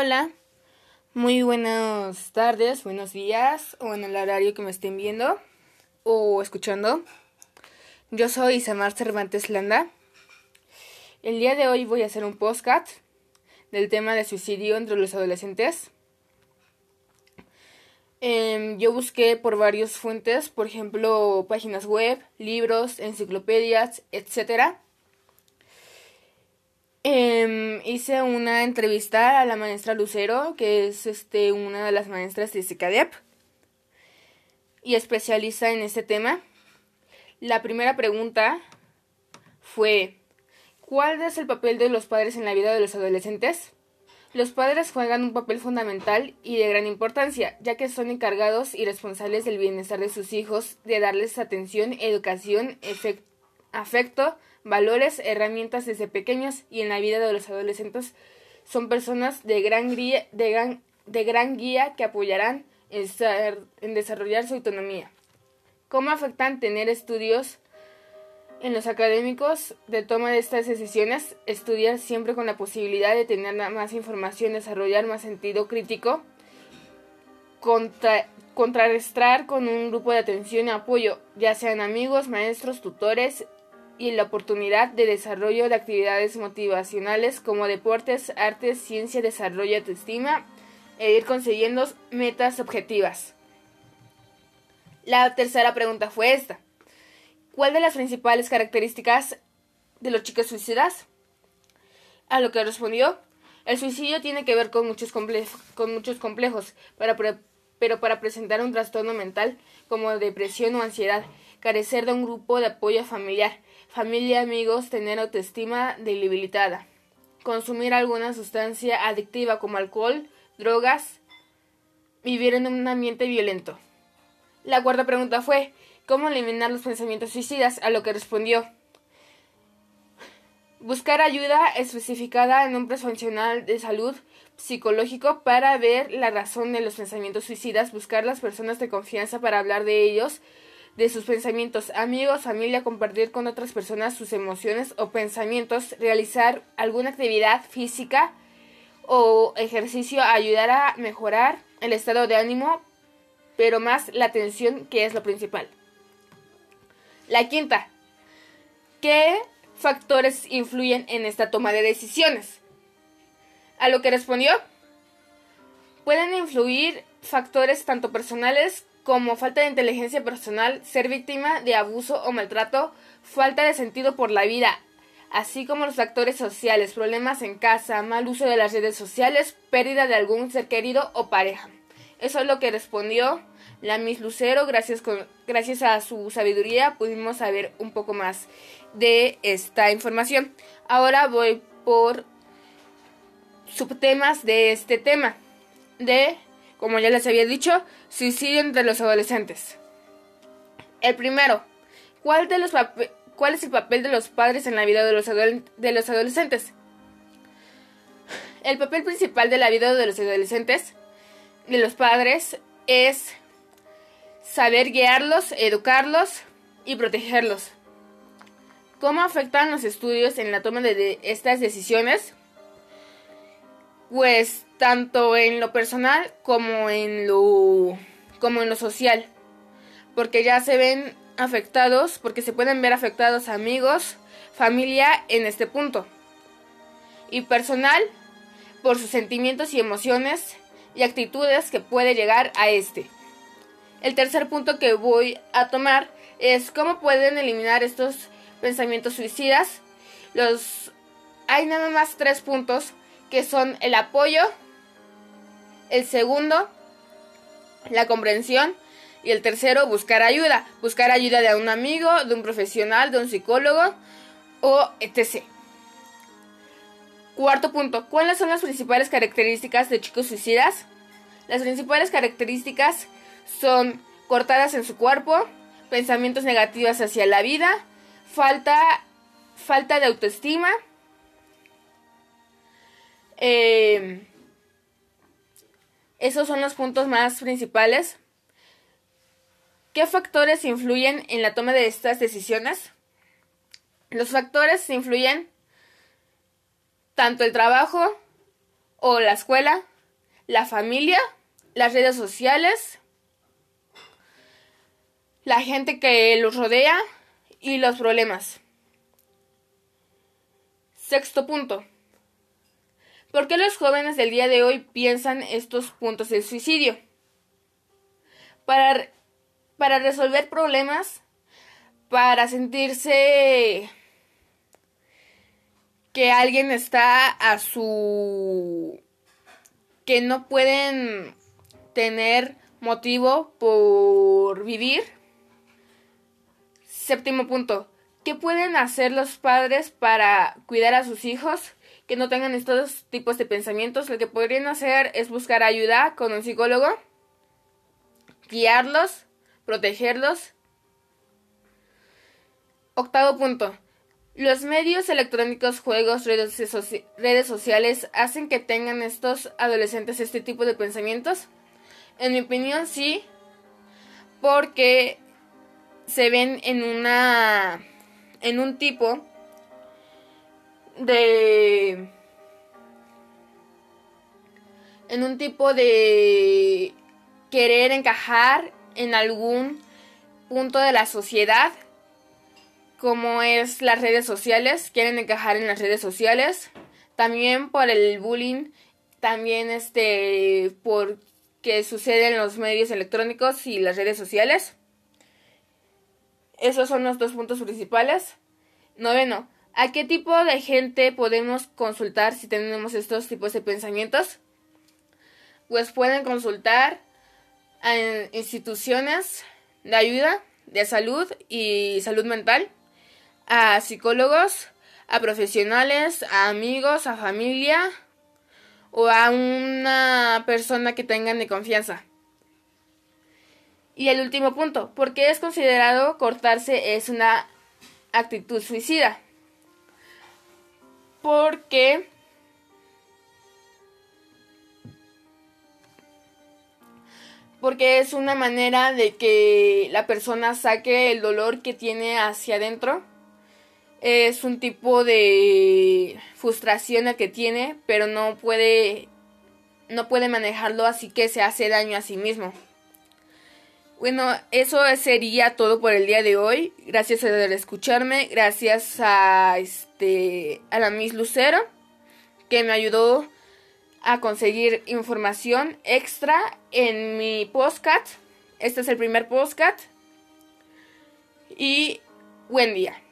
Hola, muy buenas tardes, buenos días o en el horario que me estén viendo o escuchando. Yo soy Isamar Cervantes Landa. El día de hoy voy a hacer un postcat del tema de suicidio entre los adolescentes. Em, yo busqué por varias fuentes, por ejemplo, páginas web, libros, enciclopedias, etcétera Em, hice una entrevista a la maestra Lucero, que es este, una de las maestras de SICADEP y especializa en este tema. La primera pregunta fue, ¿cuál es el papel de los padres en la vida de los adolescentes? Los padres juegan un papel fundamental y de gran importancia, ya que son encargados y responsables del bienestar de sus hijos, de darles atención, educación, afecto, valores, herramientas desde pequeños y en la vida de los adolescentes son personas de gran, guía, de gran, de gran guía que apoyarán en, desarrollar su autonomía. ¿Cómo afectan tener estudios en los académicos de toma de estas decisiones? Estudiar siempre con la posibilidad de tener más información, desarrollar más sentido crítico, contrarrestar con un grupo de atención y apoyo, ya sean amigos, maestros, tutores, y la oportunidad de desarrollo de actividades motivacionales como deportes, artes, ciencia, desarrollo, autoestima e ir consiguiendo metas objetivas. La tercera pregunta fue esta. ¿Cuál de las principales características de los chicos suicidas? A lo que respondió, el suicidio tiene que ver con muchos, con muchos complejos, pero para presentar un trastorno mental como depresión o ansiedad, carecer de un grupo de apoyo familiar, familia, amigos, tener autoestima debilitada, consumir alguna sustancia adictiva como alcohol, drogas, vivir en un ambiente violento. La cuarta pregunta fue, ¿cómo eliminar los pensamientos suicidas? A lo que respondió, buscar ayuda especificada en un profesional de salud psicológico para ver la razón de los pensamientos suicidas, buscar las personas de confianza para hablar de ellos, de sus pensamientos, amigos, familia, compartir con otras personas sus emociones o pensamientos, realizar alguna actividad física o ejercicio, ayudar a mejorar el estado de ánimo, pero más la atención que es lo principal. La quinta, ¿qué factores influyen en esta toma de decisiones? A lo que respondió, pueden influir factores tanto personales como falta de inteligencia personal, ser víctima de abuso o maltrato, falta de sentido por la vida, así como los factores sociales, problemas en casa, mal uso de las redes sociales, pérdida de algún ser querido o pareja. Eso es lo que respondió la Miss Lucero. Gracias, gracias a su sabiduría pudimos saber un poco más de esta información. Ahora voy por subtemas de este tema. De como ya les había dicho, suicidio entre los adolescentes. El primero, ¿cuál, de los ¿cuál es el papel de los padres en la vida de los adolescentes? El papel principal de la vida de los adolescentes, de los padres, es saber guiarlos, educarlos y protegerlos. ¿Cómo afectan los estudios en la toma de estas decisiones? Pues tanto en lo personal como en lo como en lo social, porque ya se ven afectados, porque se pueden ver afectados amigos, familia en este punto. Y personal por sus sentimientos y emociones y actitudes que puede llegar a este. El tercer punto que voy a tomar es cómo pueden eliminar estos pensamientos suicidas. Los hay nada más tres puntos que son el apoyo, el segundo, la comprensión. Y el tercero, buscar ayuda. Buscar ayuda de un amigo, de un profesional, de un psicólogo o etc. Cuarto punto, ¿cuáles son las principales características de chicos suicidas? Las principales características son cortadas en su cuerpo, pensamientos negativos hacia la vida, falta, falta de autoestima, eh, esos son los puntos más principales. ¿Qué factores influyen en la toma de estas decisiones? Los factores influyen tanto el trabajo o la escuela, la familia, las redes sociales, la gente que los rodea y los problemas. Sexto punto. ¿Por qué los jóvenes del día de hoy piensan estos puntos del suicidio? Para, para resolver problemas, para sentirse que alguien está a su... que no pueden tener motivo por vivir. Séptimo punto. ¿Qué pueden hacer los padres para cuidar a sus hijos que no tengan estos tipos de pensamientos? Lo que podrían hacer es buscar ayuda con un psicólogo, guiarlos, protegerlos. Octavo punto. Los medios electrónicos, juegos, redes, redes sociales hacen que tengan estos adolescentes este tipo de pensamientos. En mi opinión, sí, porque se ven en una en un tipo de en un tipo de querer encajar en algún punto de la sociedad como es las redes sociales, quieren encajar en las redes sociales, también por el bullying, también este por que sucede en los medios electrónicos y las redes sociales. Esos son los dos puntos principales. Noveno, ¿a qué tipo de gente podemos consultar si tenemos estos tipos de pensamientos? Pues pueden consultar a instituciones de ayuda, de salud y salud mental, a psicólogos, a profesionales, a amigos, a familia o a una persona que tengan de confianza. Y el último punto, ¿por qué es considerado cortarse es una actitud suicida? Porque porque es una manera de que la persona saque el dolor que tiene hacia adentro. Es un tipo de frustración el que tiene, pero no puede no puede manejarlo, así que se hace daño a sí mismo. Bueno, eso sería todo por el día de hoy. Gracias por escucharme. Gracias a este a la Miss Lucero que me ayudó a conseguir información extra en mi postcat. Este es el primer postcat. Y buen día.